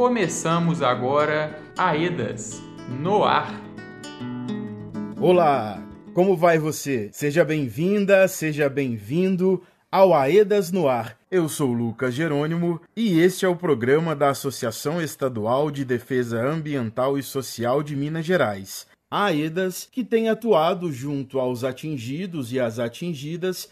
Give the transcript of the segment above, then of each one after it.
Começamos agora Aedas no ar. Olá, como vai você? Seja bem-vinda, seja bem-vindo ao Aedas no Ar. Eu sou Lucas Jerônimo e este é o programa da Associação Estadual de Defesa Ambiental e Social de Minas Gerais, a AEDAS, que tem atuado junto aos atingidos e às atingidas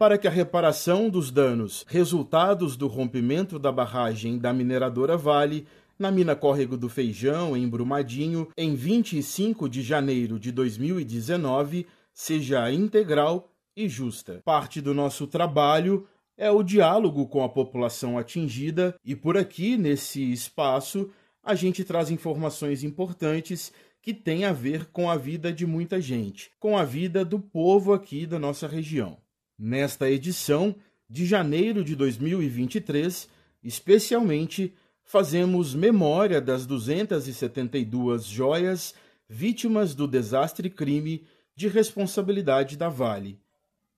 para que a reparação dos danos resultados do rompimento da barragem da mineradora Vale na mina Córrego do Feijão, em Brumadinho, em 25 de janeiro de 2019, seja integral e justa. Parte do nosso trabalho é o diálogo com a população atingida e por aqui, nesse espaço, a gente traz informações importantes que têm a ver com a vida de muita gente, com a vida do povo aqui da nossa região. Nesta edição de janeiro de 2023, especialmente, fazemos memória das 272 joias vítimas do desastre crime de responsabilidade da Vale.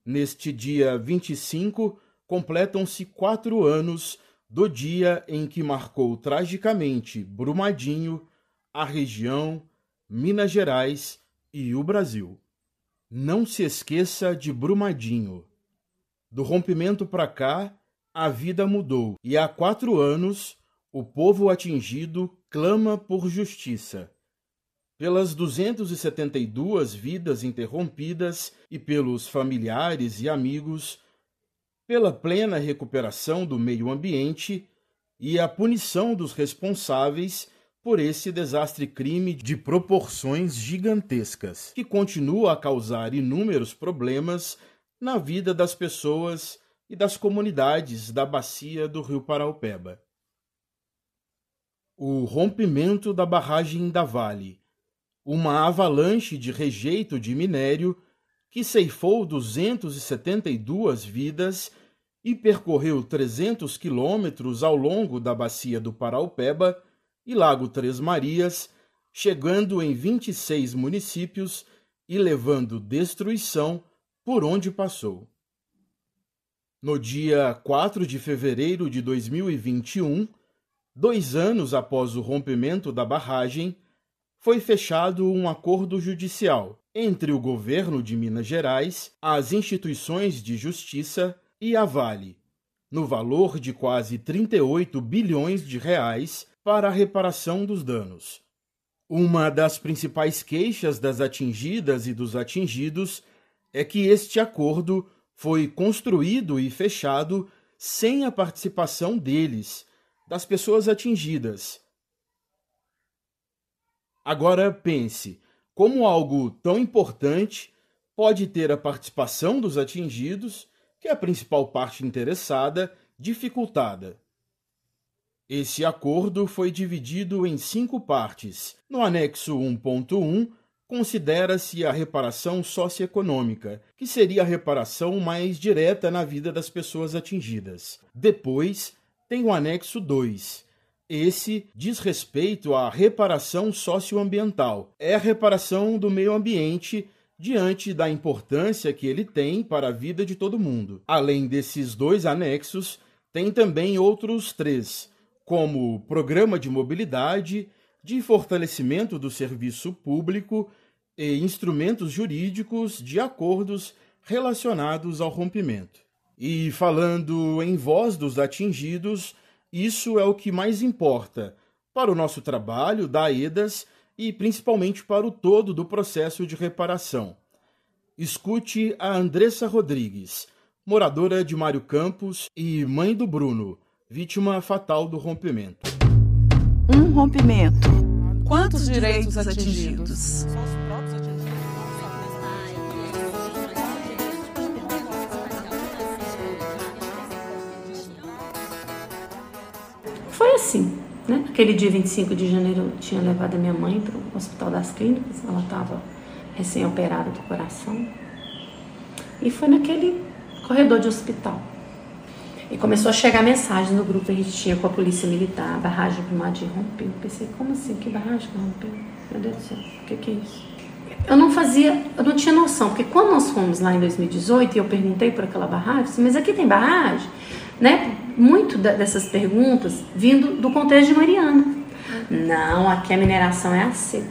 Neste dia 25, completam-se quatro anos do dia em que marcou tragicamente Brumadinho, a região, Minas Gerais e o Brasil. Não se esqueça de Brumadinho. Do rompimento para cá, a vida mudou e há quatro anos o povo atingido clama por justiça. Pelas 272 vidas interrompidas e pelos familiares e amigos, pela plena recuperação do meio ambiente e a punição dos responsáveis por esse desastre crime de proporções gigantescas, que continua a causar inúmeros problemas na vida das pessoas e das comunidades da bacia do Rio Paraupeba. O rompimento da barragem da Vale, uma avalanche de rejeito de minério que ceifou 272 vidas e percorreu 300 quilômetros ao longo da bacia do Paraupeba e Lago Três Marias, chegando em 26 municípios e levando destruição por onde passou. No dia 4 de fevereiro de 2021, Dois anos após o rompimento da barragem, foi fechado um acordo judicial entre o governo de Minas Gerais, as instituições de justiça e a Vale, no valor de quase 38 bilhões de reais para a reparação dos danos. Uma das principais queixas das atingidas e dos atingidos é que este acordo foi construído e fechado sem a participação deles das pessoas atingidas. Agora pense: como algo tão importante pode ter a participação dos atingidos, que é a principal parte interessada, dificultada? Esse acordo foi dividido em cinco partes. No anexo 1.1, considera-se a reparação socioeconômica, que seria a reparação mais direta na vida das pessoas atingidas. Depois, tem o anexo 2. Esse diz respeito à reparação socioambiental. É a reparação do meio ambiente diante da importância que ele tem para a vida de todo mundo. Além desses dois anexos, tem também outros três, como programa de mobilidade, de fortalecimento do serviço público e instrumentos jurídicos de acordos relacionados ao rompimento. E falando em voz dos atingidos, isso é o que mais importa para o nosso trabalho da EDAS e principalmente para o todo do processo de reparação. Escute a Andressa Rodrigues, moradora de Mário Campos e mãe do Bruno, vítima fatal do rompimento. Um rompimento. Quantos direitos atingidos? Assim, né? Aquele dia 25 de janeiro eu tinha levado a minha mãe para o Hospital das Clínicas, ela estava recém-operada do coração. E foi naquele corredor de hospital. E começou a chegar mensagem no grupo que a gente tinha com a polícia militar, a barragem Brumadinho rompeu. Pensei, como assim? Que barragem que rompeu? Meu Deus do céu, o que, que é isso? Eu não fazia, eu não tinha noção, porque quando nós fomos lá em 2018 e eu perguntei por aquela barragem, eu mas aqui tem barragem? Né? Muito dessas perguntas vindo do contexto de Mariana. Não, aqui a mineração é assim.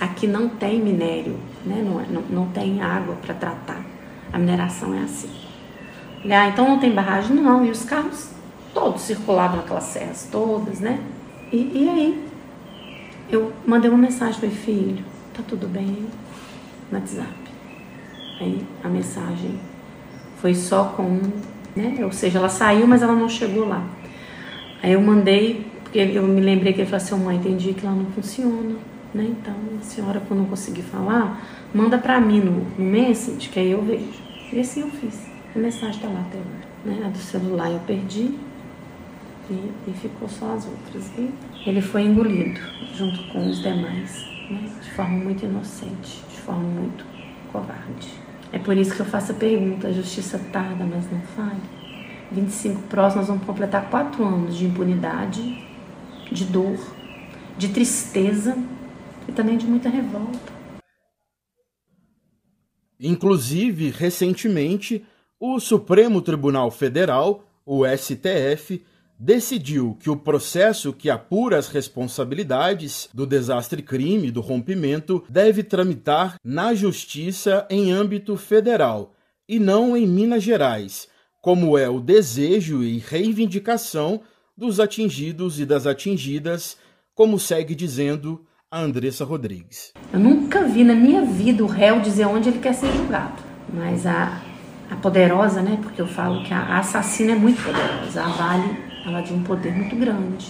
Aqui não tem minério, né? não, é, não, não tem água para tratar. A mineração é assim. Ah, então não tem barragem? Não. E os carros todos circulavam naquelas serras todas, né? E, e aí eu mandei uma mensagem para o filho, tá tudo bem? No WhatsApp. Aí a mensagem foi só com, né? Ou seja, ela saiu, mas ela não chegou lá. Aí eu mandei, porque eu me lembrei que ele falou assim, mãe, entendi que ela não funciona, né? Então, a senhora, quando não conseguir falar, manda para mim no, no Messenger, que aí eu vejo. E assim eu fiz. A mensagem tá lá até agora. Né? A do celular eu perdi e, e ficou só as outras. E ele foi engolido junto com os demais, né? de forma muito inocente, de forma muito covarde. É por isso que eu faço a pergunta: a justiça tarda, mas não falha? 25 próximos, nós vamos completar quatro anos de impunidade, de dor, de tristeza e também de muita revolta. Inclusive, recentemente, o Supremo Tribunal Federal, o STF, decidiu que o processo que apura as responsabilidades do desastre-crime do rompimento deve tramitar na Justiça em âmbito federal e não em Minas Gerais, como é o desejo e reivindicação dos atingidos e das atingidas, como segue dizendo a Andressa Rodrigues. Eu nunca vi na minha vida o réu dizer onde ele quer ser julgado, mas a, a poderosa, né? Porque eu falo que a assassina é muito poderosa, a Vale ela de um poder muito grande,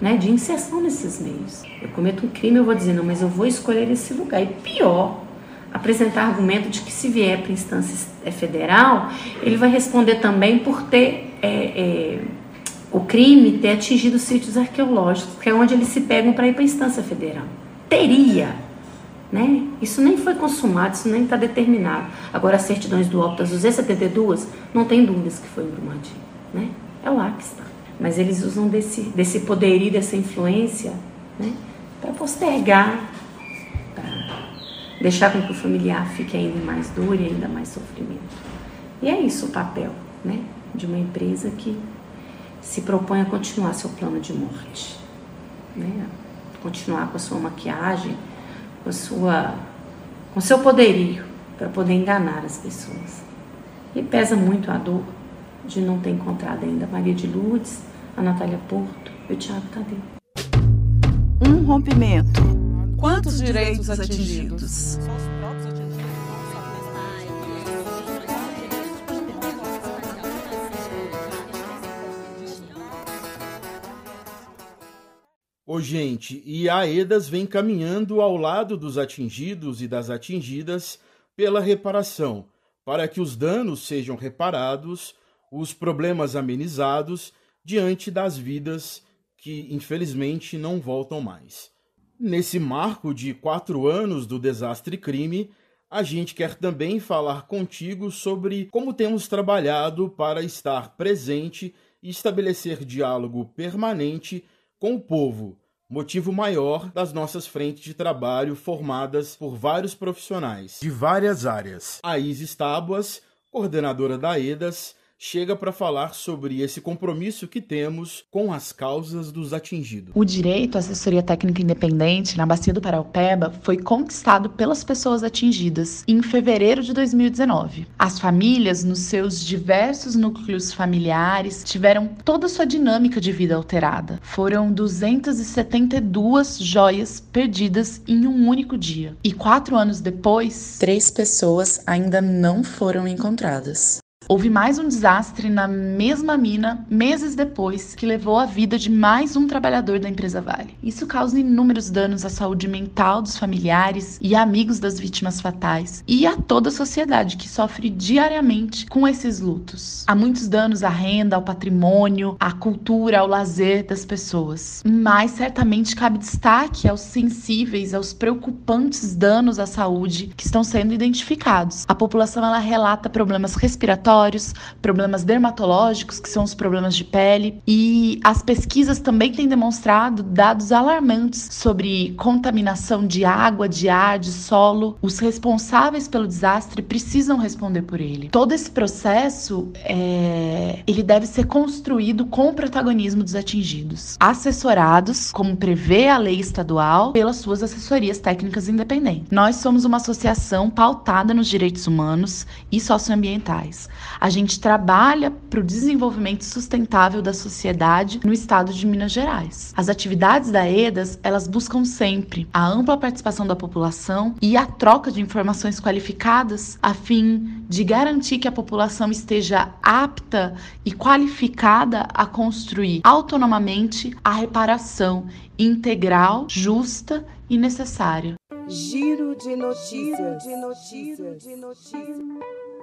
né, de inserção nesses meios. Eu cometo um crime, eu vou dizer, não, mas eu vou escolher esse lugar. E pior, apresentar argumento de que se vier para instância é federal, ele vai responder também por ter é, é, o crime ter atingido sítios arqueológicos, que é onde eles se pegam para ir para a instância federal. Teria, né? Isso nem foi consumado, isso nem está determinado. Agora, as certidões do óbito, as 272, não tem dúvidas que foi em Brumadinho, né? É lá que está mas eles usam desse, desse poderio, dessa influência, né, para postergar, para deixar com que o familiar fique ainda mais duro e ainda mais sofrimento. E é isso o papel né, de uma empresa que se propõe a continuar seu plano de morte, né, continuar com a sua maquiagem, com, a sua, com seu poderio para poder enganar as pessoas. E pesa muito a dor de não ter encontrado ainda a Maria de Lourdes, a Natália Porto e o Tiago Tadeu. Um rompimento. Quantos direitos atingidos? Ô, gente, e a EDAS vem caminhando ao lado dos atingidos e das atingidas pela reparação, para que os danos sejam reparados os problemas amenizados diante das vidas que infelizmente não voltam mais. Nesse marco de quatro anos do desastre crime, a gente quer também falar contigo sobre como temos trabalhado para estar presente e estabelecer diálogo permanente com o povo, motivo maior das nossas frentes de trabalho formadas por vários profissionais de várias áreas. A Isis Tábuas, coordenadora da EDAS, chega para falar sobre esse compromisso que temos com as causas dos atingidos. O direito à assessoria técnica independente na Bacia do Paraupeba foi conquistado pelas pessoas atingidas em fevereiro de 2019. As famílias, nos seus diversos núcleos familiares, tiveram toda a sua dinâmica de vida alterada. Foram 272 joias perdidas em um único dia. E quatro anos depois, três pessoas ainda não foram encontradas. Houve mais um desastre na mesma mina meses depois, que levou a vida de mais um trabalhador da empresa Vale. Isso causa inúmeros danos à saúde mental dos familiares e amigos das vítimas fatais e a toda a sociedade que sofre diariamente com esses lutos. Há muitos danos à renda, ao patrimônio, à cultura, ao lazer das pessoas. Mas certamente cabe destaque aos sensíveis, aos preocupantes danos à saúde que estão sendo identificados. A população ela relata problemas respiratórios respiratórios, problemas dermatológicos, que são os problemas de pele, e as pesquisas também têm demonstrado dados alarmantes sobre contaminação de água, de ar, de solo. Os responsáveis pelo desastre precisam responder por ele. Todo esse processo é, ele deve ser construído com o protagonismo dos atingidos, assessorados, como prevê a lei estadual, pelas suas assessorias técnicas independentes. Nós somos uma associação pautada nos direitos humanos e socioambientais. A gente trabalha para o desenvolvimento sustentável da sociedade no estado de Minas Gerais. As atividades da EDAS, elas buscam sempre a ampla participação da população e a troca de informações qualificadas a fim de garantir que a população esteja apta e qualificada a construir autonomamente a reparação integral, justa e necessária. Giro de notícias. Giro de notícias. Giro de notícias.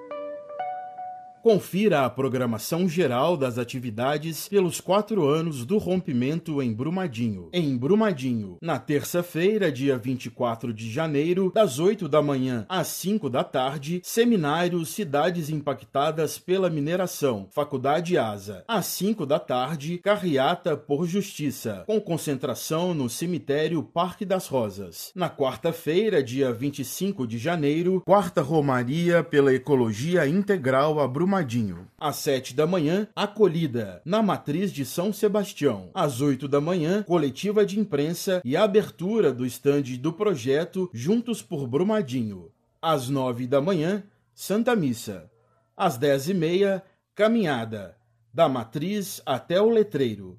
Confira a programação geral das atividades pelos quatro anos do rompimento em Brumadinho. Em Brumadinho, na terça-feira, dia 24 de janeiro, das 8 da manhã às 5 da tarde, seminário Cidades Impactadas pela Mineração, Faculdade Asa. Às 5 da tarde, carreata por Justiça, com concentração no cemitério Parque das Rosas. Na quarta-feira, dia 25 de janeiro, quarta Romaria pela Ecologia Integral a Brumadinho Brumadinho. Às sete da manhã, acolhida na matriz de São Sebastião. Às oito da manhã, coletiva de imprensa e abertura do estande do projeto Juntos por Brumadinho. Às nove da manhã, Santa Missa. Às dez e meia, caminhada, da matriz até o letreiro.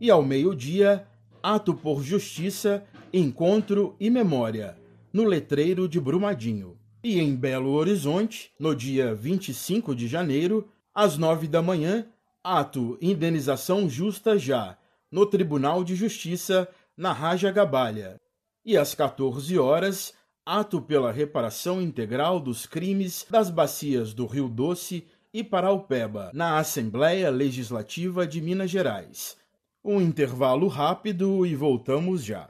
E ao meio-dia, ato por justiça, encontro e memória, no letreiro de Brumadinho. E em Belo Horizonte, no dia 25 de janeiro, às 9 da manhã, ato indenização justa já, no Tribunal de Justiça, na Raja Gabalha. E às 14 horas, ato pela reparação integral dos crimes das bacias do Rio Doce e Paraupeba, na Assembleia Legislativa de Minas Gerais. Um intervalo rápido e voltamos já.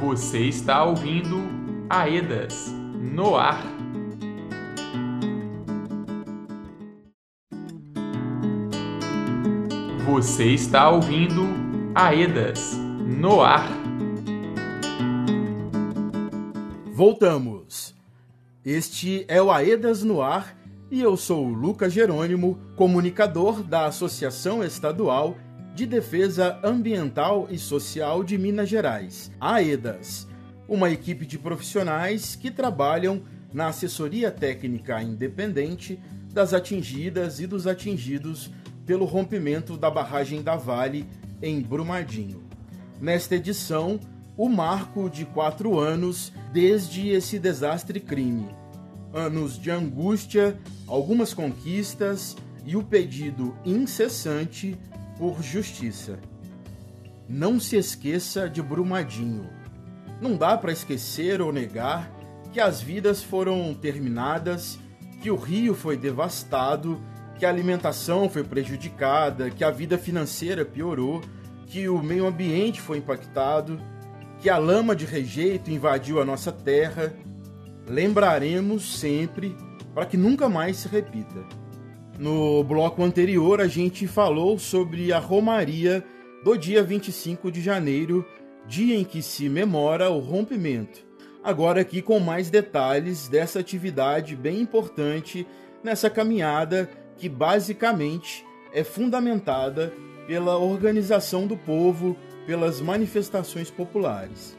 Você está ouvindo Aedas no ar. Você está ouvindo Aedas no ar. Voltamos. Este é o Aedas no ar e eu sou o Lucas Jerônimo, comunicador da Associação Estadual de Defesa Ambiental e Social de Minas Gerais, AEDAS, uma equipe de profissionais que trabalham na assessoria técnica independente das atingidas e dos atingidos pelo rompimento da barragem da Vale em Brumadinho. Nesta edição, o marco de quatro anos desde esse desastre crime. Anos de angústia, algumas conquistas e o pedido incessante por justiça. Não se esqueça de Brumadinho. Não dá para esquecer ou negar que as vidas foram terminadas, que o rio foi devastado, que a alimentação foi prejudicada, que a vida financeira piorou, que o meio ambiente foi impactado, que a lama de rejeito invadiu a nossa terra. Lembraremos sempre para que nunca mais se repita. No bloco anterior, a gente falou sobre a Romaria do dia 25 de janeiro, dia em que se memora o rompimento. Agora, aqui com mais detalhes dessa atividade bem importante nessa caminhada que basicamente é fundamentada pela organização do povo, pelas manifestações populares.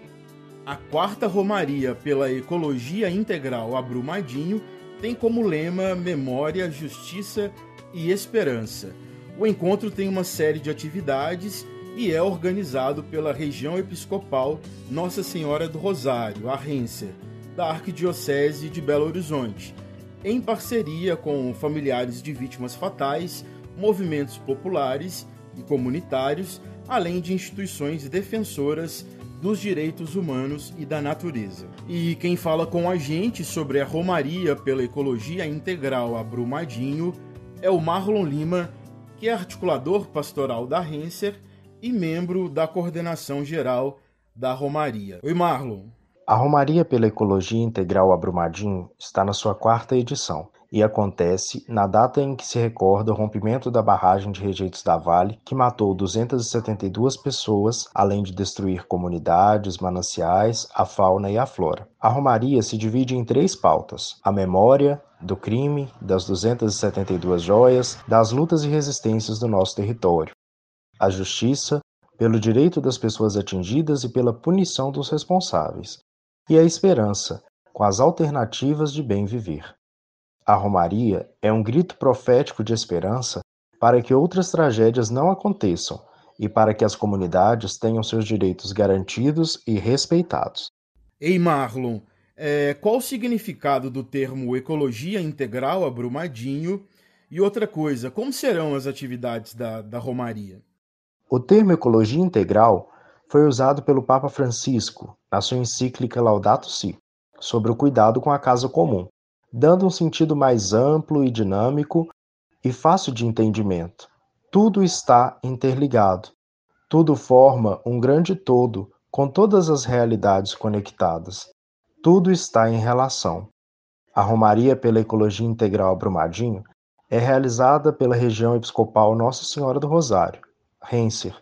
A quarta Romaria pela Ecologia Integral Abrumadinho tem como lema Memória, Justiça e Esperança. O encontro tem uma série de atividades e é organizado pela região episcopal Nossa Senhora do Rosário, a Renser, da Arquidiocese de Belo Horizonte, em parceria com familiares de vítimas fatais, movimentos populares e comunitários, além de instituições defensoras dos direitos humanos e da natureza. E quem fala com a gente sobre a Romaria pela Ecologia Integral a Brumadinho é o Marlon Lima, que é articulador pastoral da Renser e membro da coordenação geral da Romaria. Oi, Marlon. A Romaria pela Ecologia Integral Abrumadinho está na sua quarta edição e acontece na data em que se recorda o rompimento da barragem de rejeitos da Vale, que matou 272 pessoas, além de destruir comunidades, mananciais, a fauna e a flora. A Romaria se divide em três pautas: a memória, do crime, das 272 joias, das lutas e resistências do nosso território, a justiça, pelo direito das pessoas atingidas e pela punição dos responsáveis, e a esperança, com as alternativas de bem viver. A Romaria é um grito profético de esperança para que outras tragédias não aconteçam e para que as comunidades tenham seus direitos garantidos e respeitados. Ei, Marlon, é, qual o significado do termo ecologia integral a Brumadinho? E outra coisa, como serão as atividades da, da Romaria? O termo ecologia integral foi usado pelo Papa Francisco na sua encíclica Laudato Si, sobre o cuidado com a casa comum, dando um sentido mais amplo e dinâmico e fácil de entendimento. Tudo está interligado. Tudo forma um grande todo com todas as realidades conectadas. Tudo está em relação. A Romaria pela Ecologia Integral Brumadinho é realizada pela região episcopal Nossa Senhora do Rosário, Renser,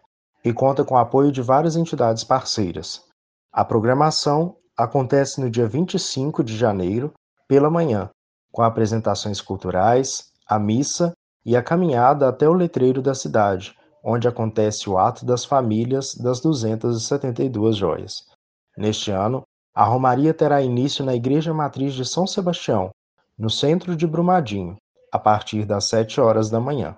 e conta com o apoio de várias entidades parceiras. A programação acontece no dia 25 de janeiro, pela manhã, com apresentações culturais, a missa e a caminhada até o letreiro da cidade, onde acontece o ato das famílias das 272 joias. Neste ano, a Romaria terá início na Igreja Matriz de São Sebastião, no centro de Brumadinho, a partir das 7 horas da manhã.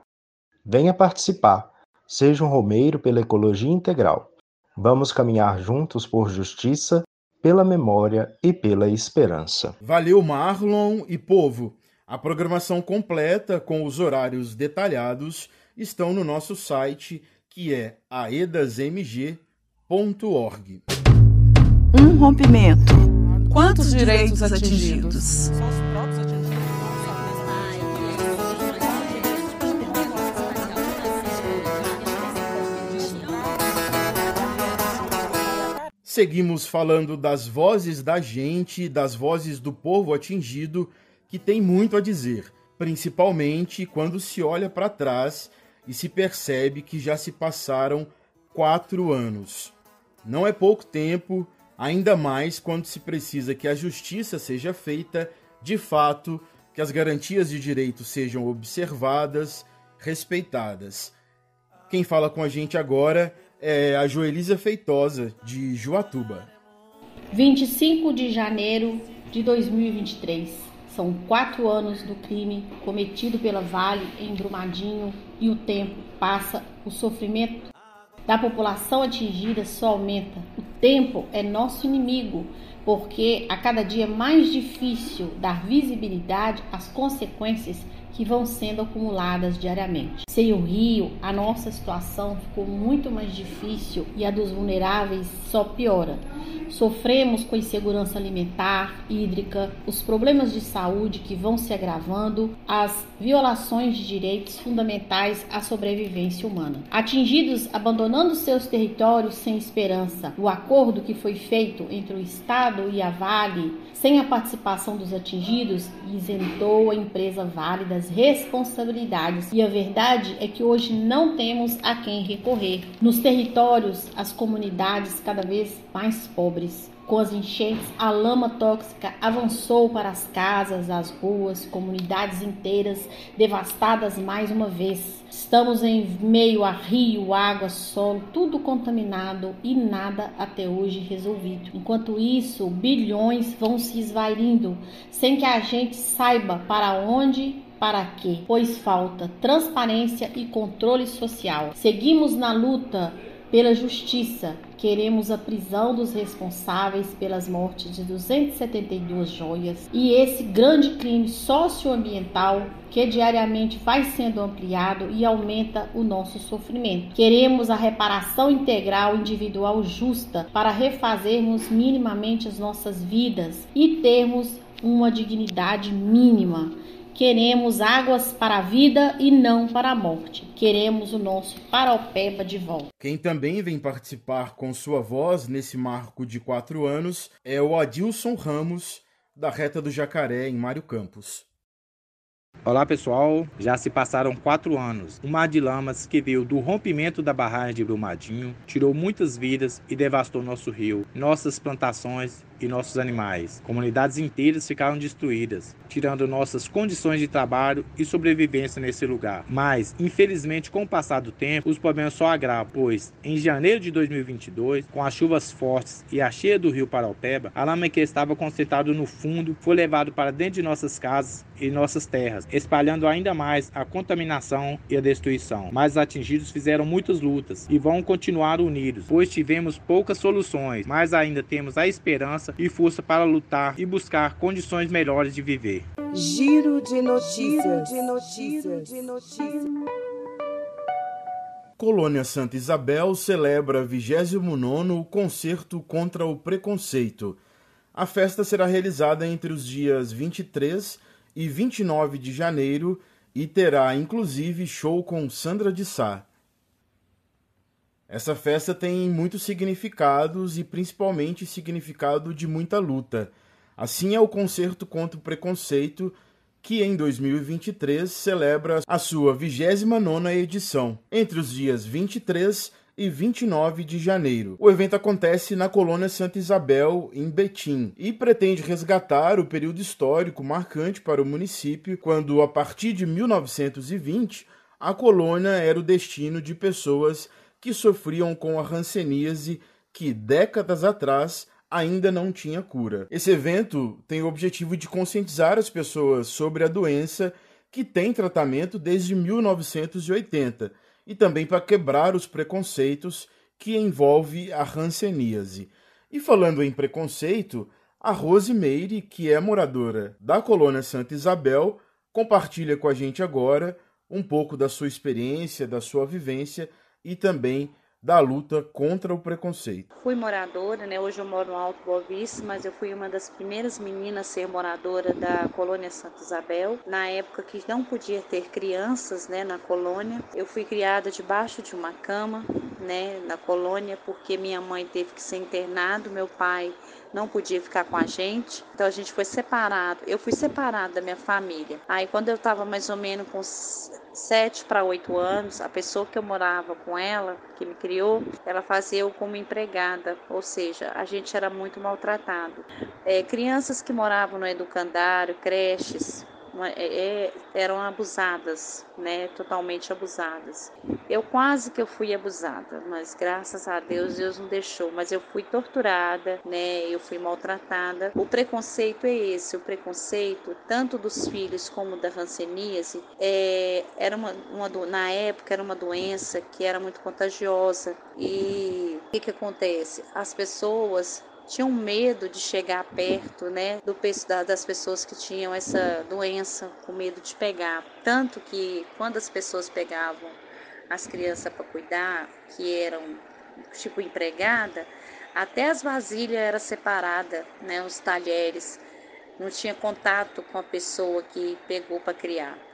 Venha participar! Seja um romeiro pela ecologia integral. Vamos caminhar juntos por justiça, pela memória e pela esperança. Valeu, Marlon e povo. A programação completa com os horários detalhados estão no nosso site, que é aedasmg.org. Um rompimento. Quantos direitos atingidos? Seguimos falando das vozes da gente, das vozes do povo atingido, que tem muito a dizer, principalmente quando se olha para trás e se percebe que já se passaram quatro anos. Não é pouco tempo, ainda mais quando se precisa que a justiça seja feita de fato, que as garantias de direito sejam observadas, respeitadas. Quem fala com a gente agora a Joelisa Feitosa, de Juatuba. 25 de janeiro de 2023. São quatro anos do crime cometido pela Vale em Brumadinho e o tempo passa, o sofrimento da população atingida só aumenta. O tempo é nosso inimigo, porque a cada dia é mais difícil dar visibilidade às consequências que vão sendo acumuladas diariamente. Sem o rio, a nossa situação ficou muito mais difícil e a dos vulneráveis só piora. Sofremos com insegurança alimentar, hídrica, os problemas de saúde que vão se agravando, as violações de direitos fundamentais à sobrevivência humana. Atingidos abandonando seus territórios sem esperança, o acordo que foi feito entre o Estado e a Vale sem a participação dos atingidos, isentou a empresa Vale das responsabilidades. E a verdade é que hoje não temos a quem recorrer. Nos territórios, as comunidades cada vez mais pobres com as enchentes, a lama tóxica avançou para as casas, as ruas, comunidades inteiras devastadas mais uma vez. Estamos em meio a rio, água, solo, tudo contaminado e nada até hoje resolvido. Enquanto isso, bilhões vão se esvairindo sem que a gente saiba para onde para quê? Pois falta transparência e controle social. Seguimos na luta pela justiça, queremos a prisão dos responsáveis pelas mortes de 272 joias e esse grande crime socioambiental que diariamente vai sendo ampliado e aumenta o nosso sofrimento. Queremos a reparação integral individual justa para refazermos minimamente as nossas vidas e termos uma dignidade mínima Queremos águas para a vida e não para a morte. Queremos o nosso Paraupeba de volta. Quem também vem participar com sua voz nesse marco de quatro anos é o Adilson Ramos, da Reta do Jacaré, em Mário Campos. Olá pessoal, já se passaram quatro anos. O mar de lamas que veio do rompimento da barragem de Brumadinho tirou muitas vidas e devastou nosso rio, nossas plantações e nossos animais. Comunidades inteiras ficaram destruídas, tirando nossas condições de trabalho e sobrevivência nesse lugar. Mas, infelizmente, com o passar do tempo, os problemas só agravam, pois em janeiro de 2022, com as chuvas fortes e a cheia do rio Paraupeba, a lama que estava concentrada no fundo foi levado para dentro de nossas casas e nossas terras, espalhando ainda mais a contaminação e a destruição. Mas os atingidos fizeram muitas lutas e vão continuar unidos, pois tivemos poucas soluções, mas ainda temos a esperança e força para lutar e buscar condições melhores de viver. Giro de notícias. de notícias. De notícias. Colônia Santa Isabel celebra 29º Concerto contra o Preconceito. A festa será realizada entre os dias 23 e 29 de janeiro e terá inclusive show com Sandra de Sá. Essa festa tem muitos significados e principalmente significado de muita luta. Assim é o Concerto contra o Preconceito, que em 2023 celebra a sua 29ª edição, entre os dias 23 e 29 de janeiro. O evento acontece na colônia Santa Isabel, em Betim, e pretende resgatar o período histórico marcante para o município, quando, a partir de 1920, a colônia era o destino de pessoas que sofriam com a hanseníase que décadas atrás ainda não tinha cura. Esse evento tem o objetivo de conscientizar as pessoas sobre a doença que tem tratamento desde 1980 e também para quebrar os preconceitos que envolve a hanseníase. E falando em preconceito, a Rose Meire, que é moradora da colônia Santa Isabel, compartilha com a gente agora um pouco da sua experiência, da sua vivência e também da luta contra o preconceito. Fui moradora, né? Hoje eu moro no Alto Boa mas eu fui uma das primeiras meninas a ser moradora da colônia Santa Isabel. Na época que não podia ter crianças, né, na colônia, eu fui criada debaixo de uma cama, né, na colônia, porque minha mãe teve que ser internado, meu pai não podia ficar com a gente, então a gente foi separado. Eu fui separada da minha família. Aí quando eu estava mais ou menos com sete para oito anos, a pessoa que eu morava com ela, que me criou, ela fazia eu como empregada, ou seja, a gente era muito maltratado. É, crianças que moravam no educandário, creches, é, é, eram abusadas, né, totalmente abusadas. Eu quase que eu fui abusada, mas graças a Deus Deus não deixou. Mas eu fui torturada, né, eu fui maltratada. O preconceito é esse, o preconceito tanto dos filhos como da hanseníase é, era uma, uma na época era uma doença que era muito contagiosa e o que que acontece? As pessoas tinham medo de chegar perto, né, do das pessoas que tinham essa doença, com medo de pegar. Tanto que quando as pessoas pegavam as crianças para cuidar, que eram tipo empregada, até as vasilhas era separada, né, os talheres, não tinha contato com a pessoa que pegou para criar.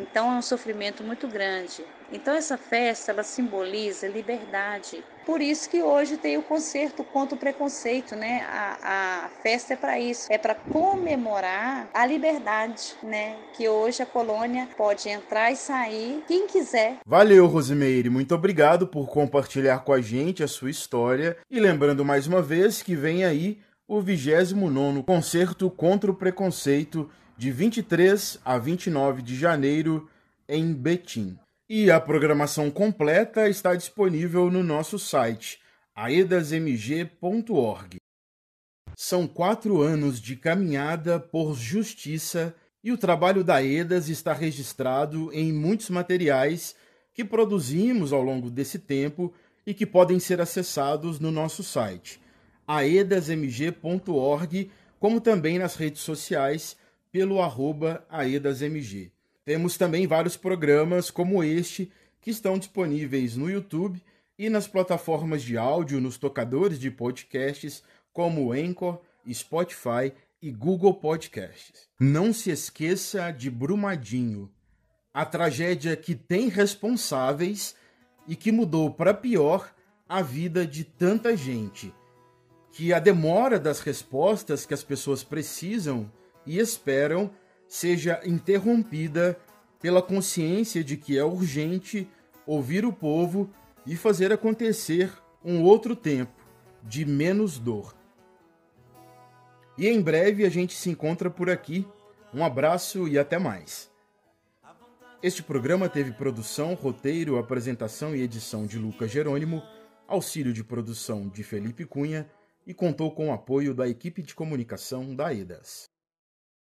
Então é um sofrimento muito grande. Então essa festa ela simboliza liberdade. Por isso que hoje tem o concerto contra o preconceito, né? A, a festa é para isso, é para comemorar a liberdade, né? Que hoje a colônia pode entrar e sair quem quiser. Valeu, Rosimeire, muito obrigado por compartilhar com a gente a sua história e lembrando mais uma vez que vem aí o 29º Concerto contra o Preconceito de 23 a 29 de janeiro em Betim. E a programação completa está disponível no nosso site aedasmg.org. São quatro anos de caminhada por justiça e o trabalho da AEDAS está registrado em muitos materiais que produzimos ao longo desse tempo e que podem ser acessados no nosso site aedasmg.org, como também nas redes sociais pelo arroba aedasmg. Temos também vários programas como este que estão disponíveis no YouTube e nas plataformas de áudio nos tocadores de podcasts como Anchor, Spotify e Google Podcasts. Não se esqueça de Brumadinho, a tragédia que tem responsáveis e que mudou para pior a vida de tanta gente. Que a demora das respostas que as pessoas precisam e esperam seja interrompida pela consciência de que é urgente ouvir o povo e fazer acontecer um outro tempo de menos dor. E em breve a gente se encontra por aqui. Um abraço e até mais. Este programa teve produção, roteiro, apresentação e edição de Lucas Jerônimo, auxílio de produção de Felipe Cunha e contou com o apoio da equipe de comunicação da EDAS.